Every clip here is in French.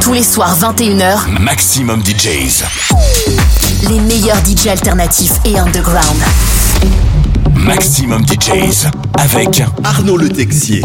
Tous les soirs 21h, Maximum DJs. les meilleurs DJ alternatifs et underground. Maximum DJs. Avec Arnaud Le Texier.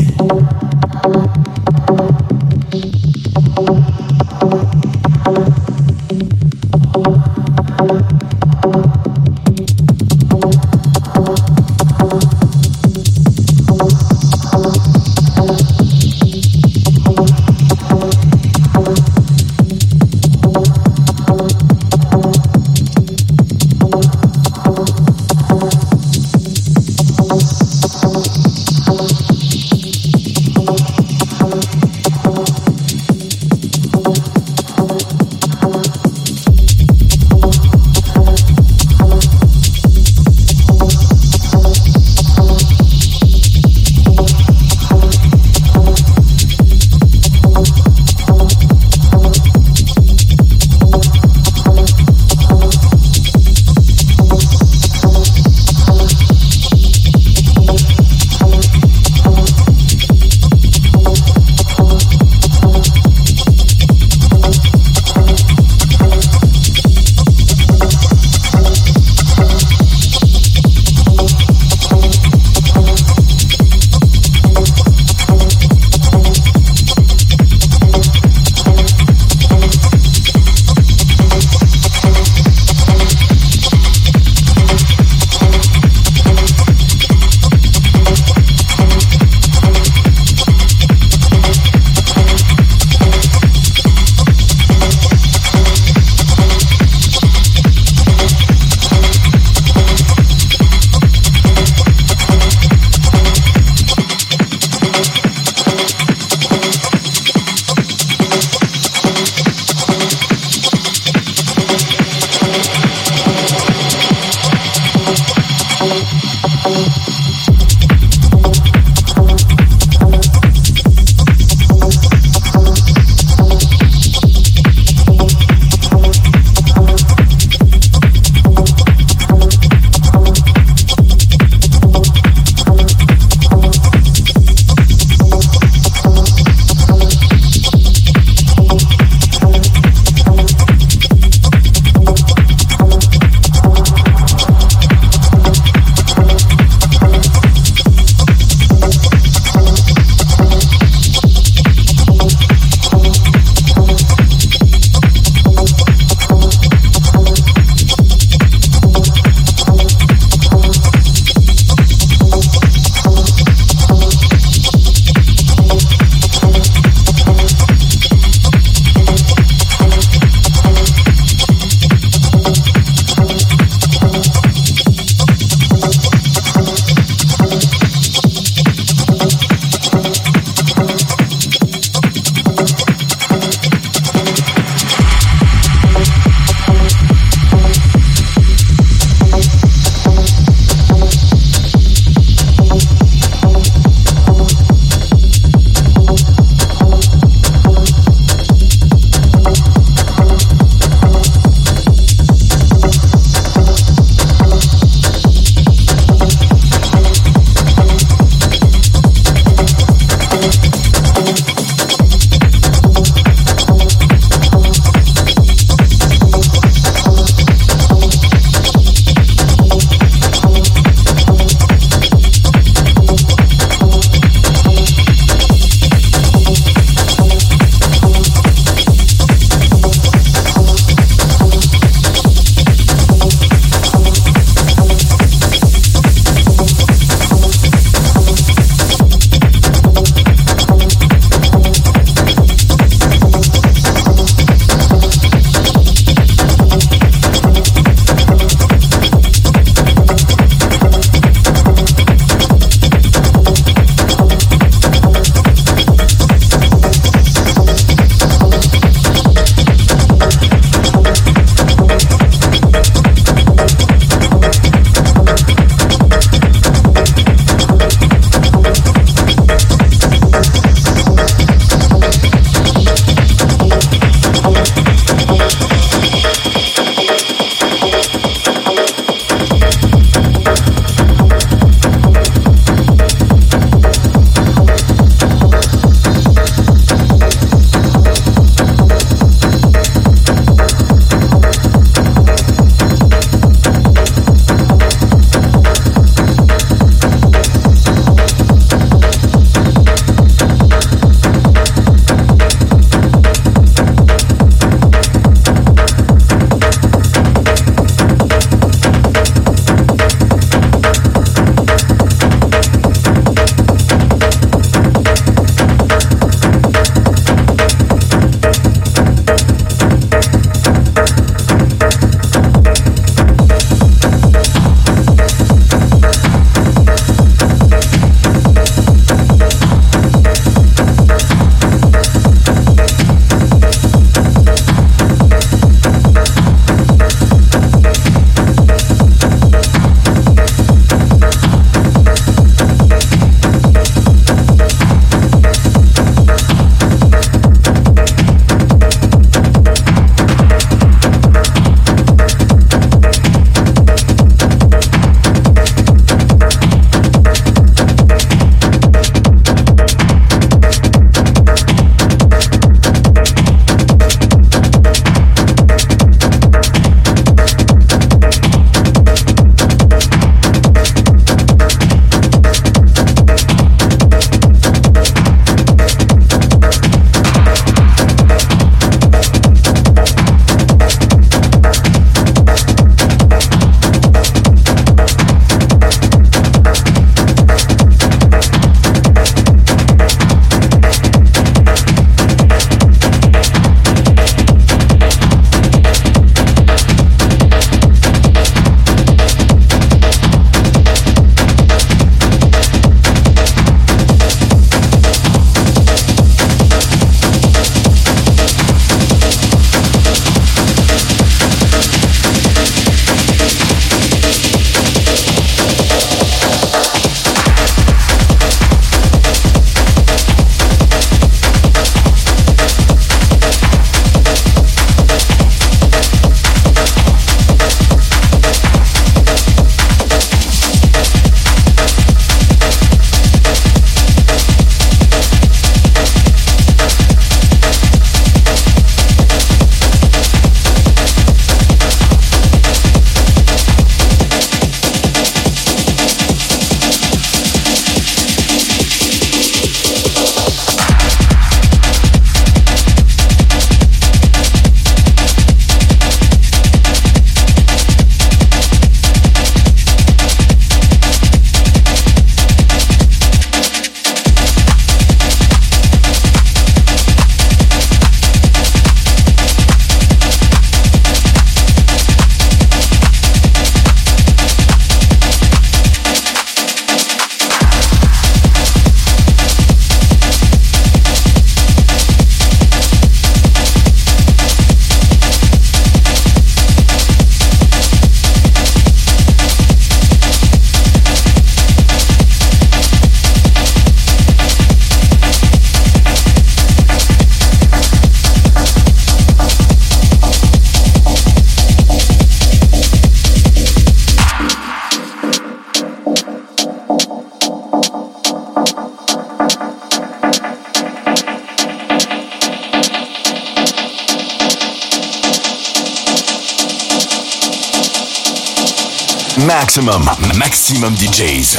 Maximum, DJs.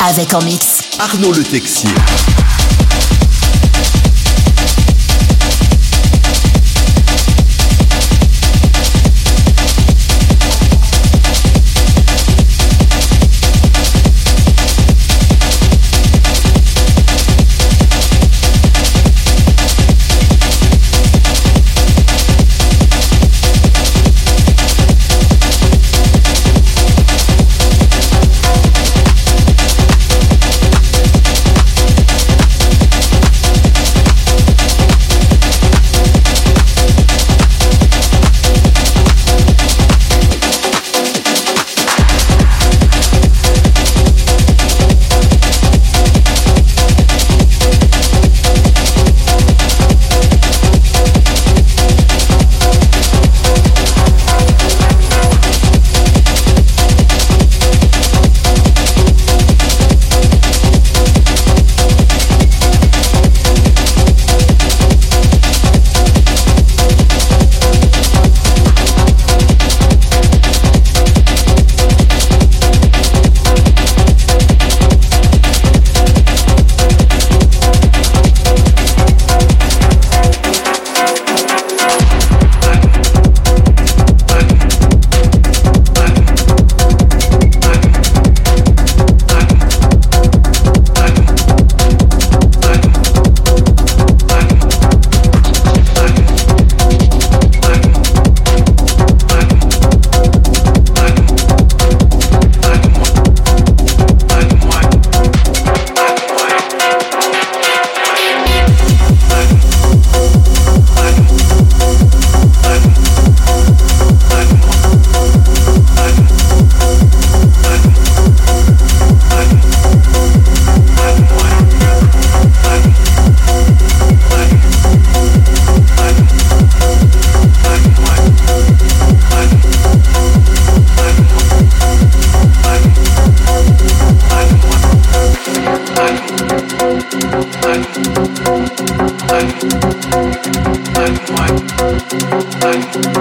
Avec en mix. Arnaud Le Texier. I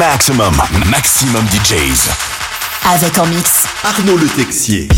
Maximum, maximum DJs. Avec en mix. Arnaud Le Texier.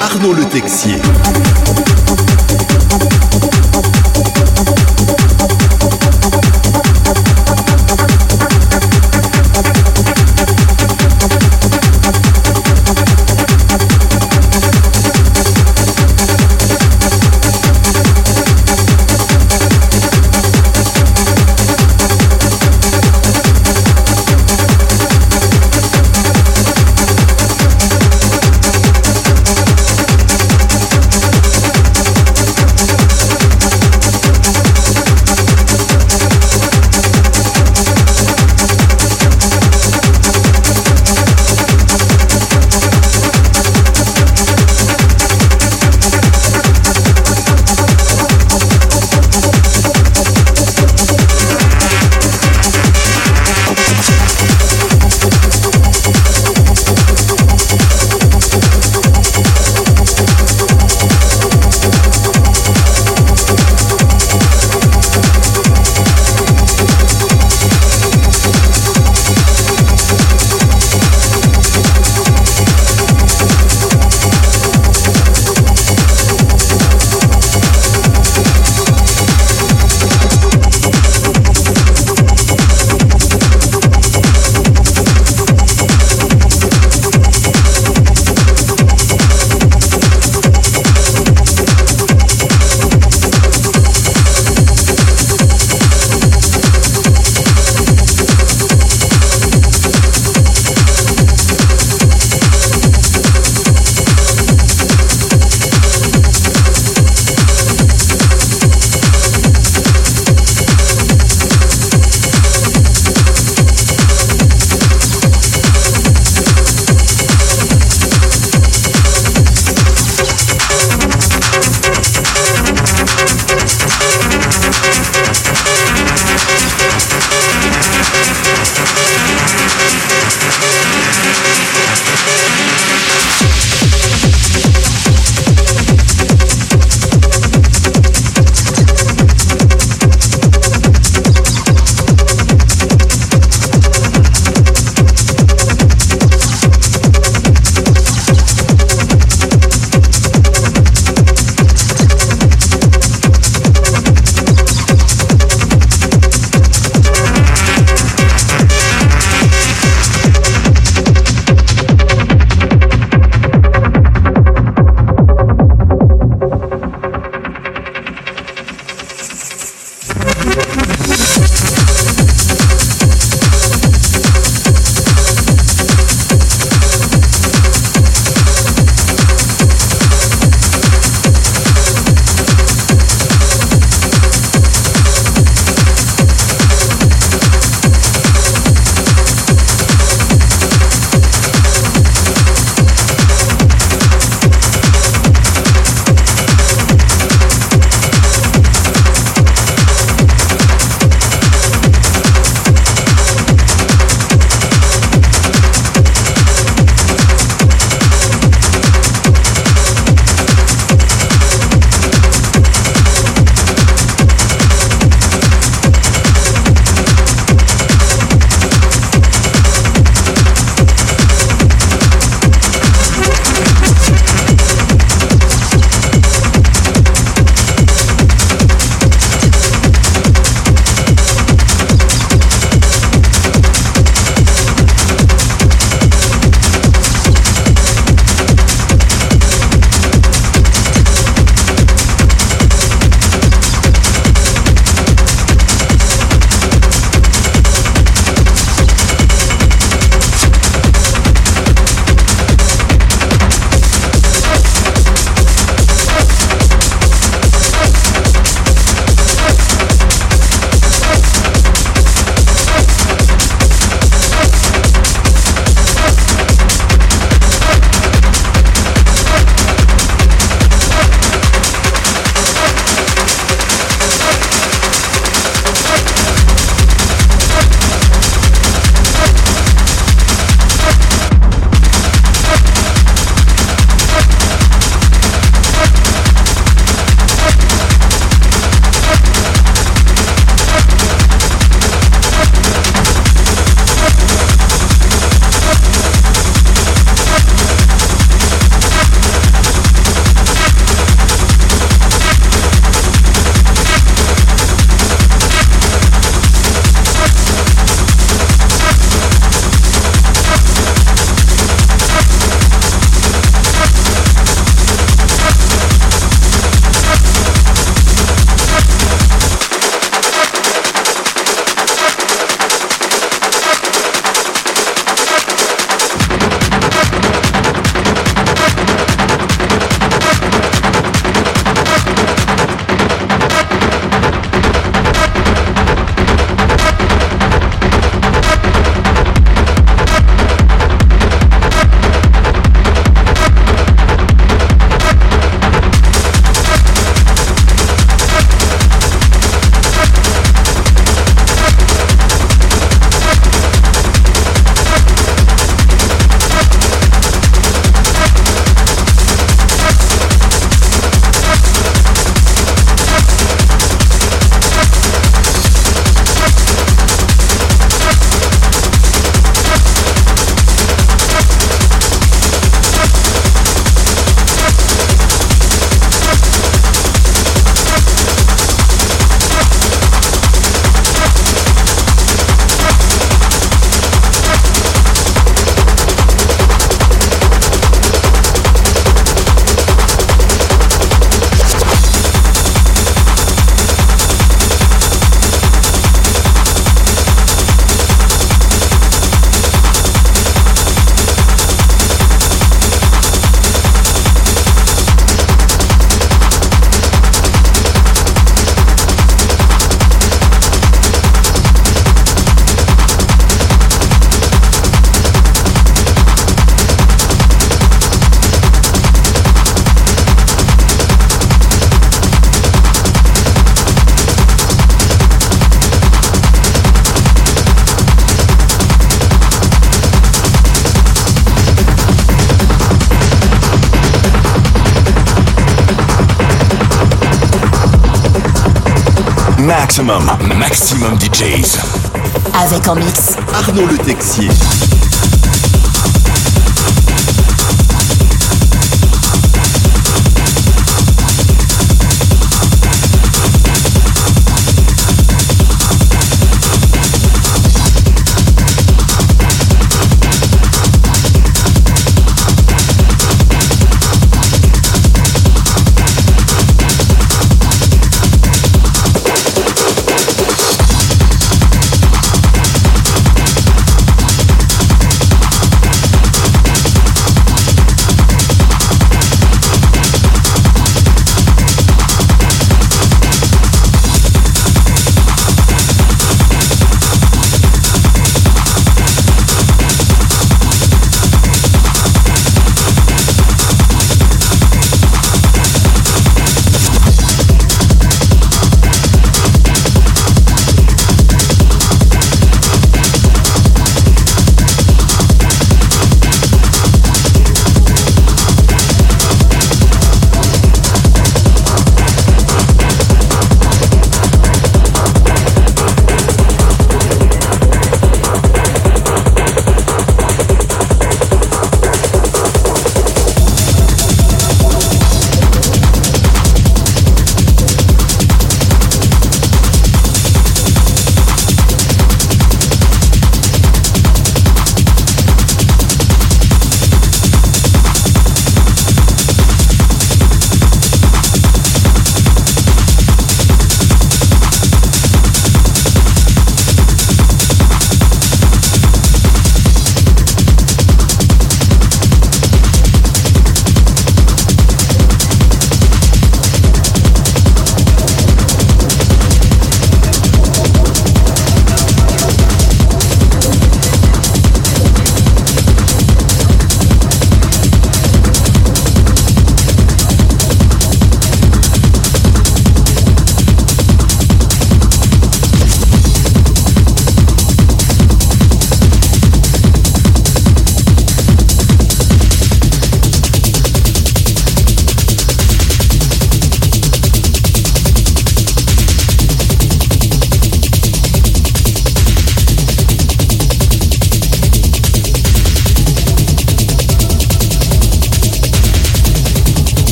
Arnaud Le Texier. Maximum, maximum DJs. Avec en mix. Arnaud Le Texier.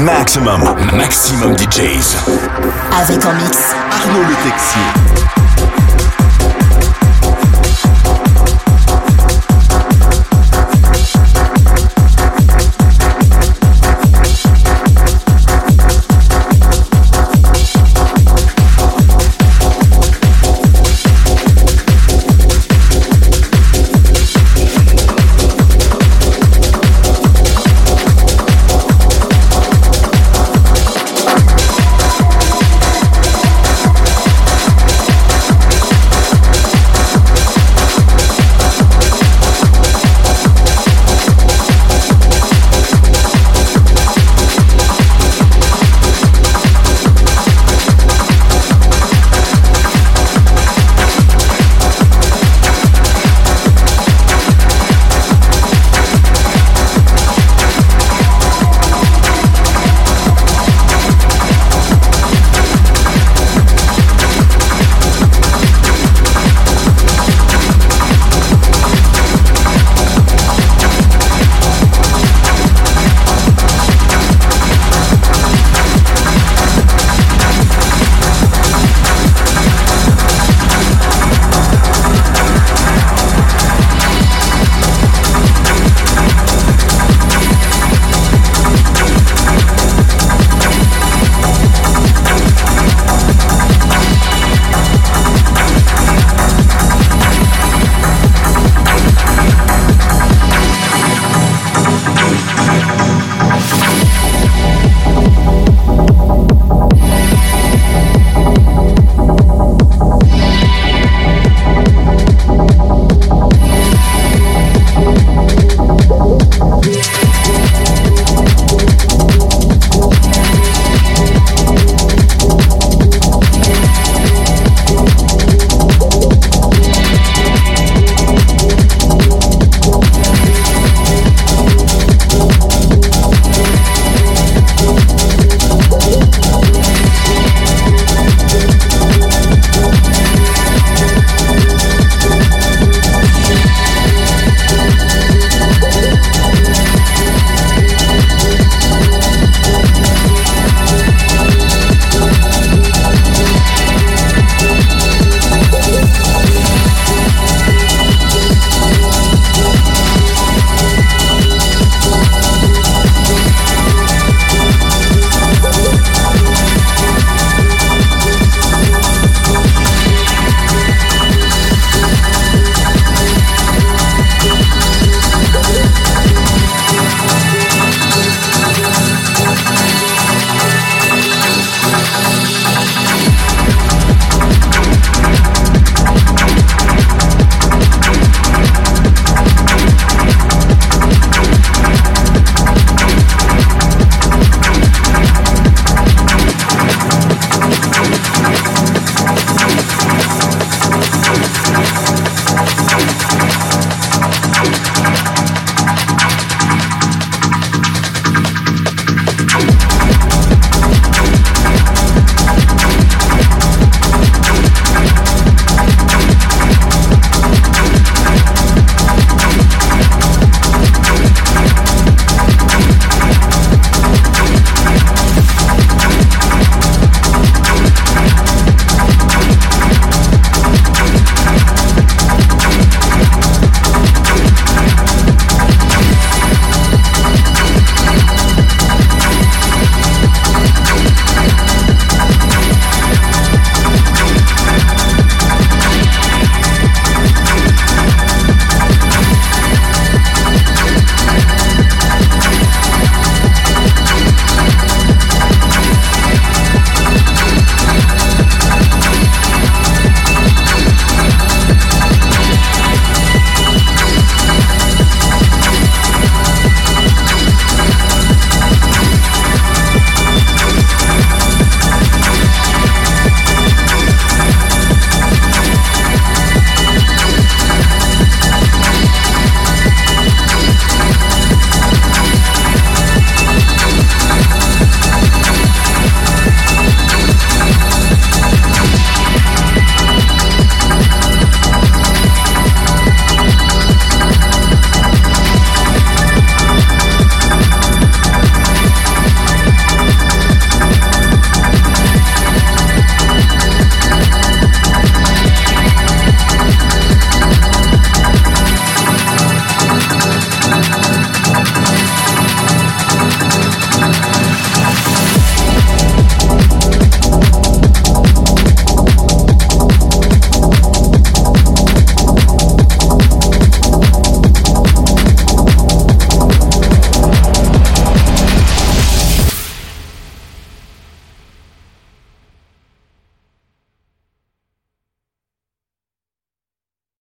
Maximum, maximum DJs. Avec en mix Arnaud Le Texier.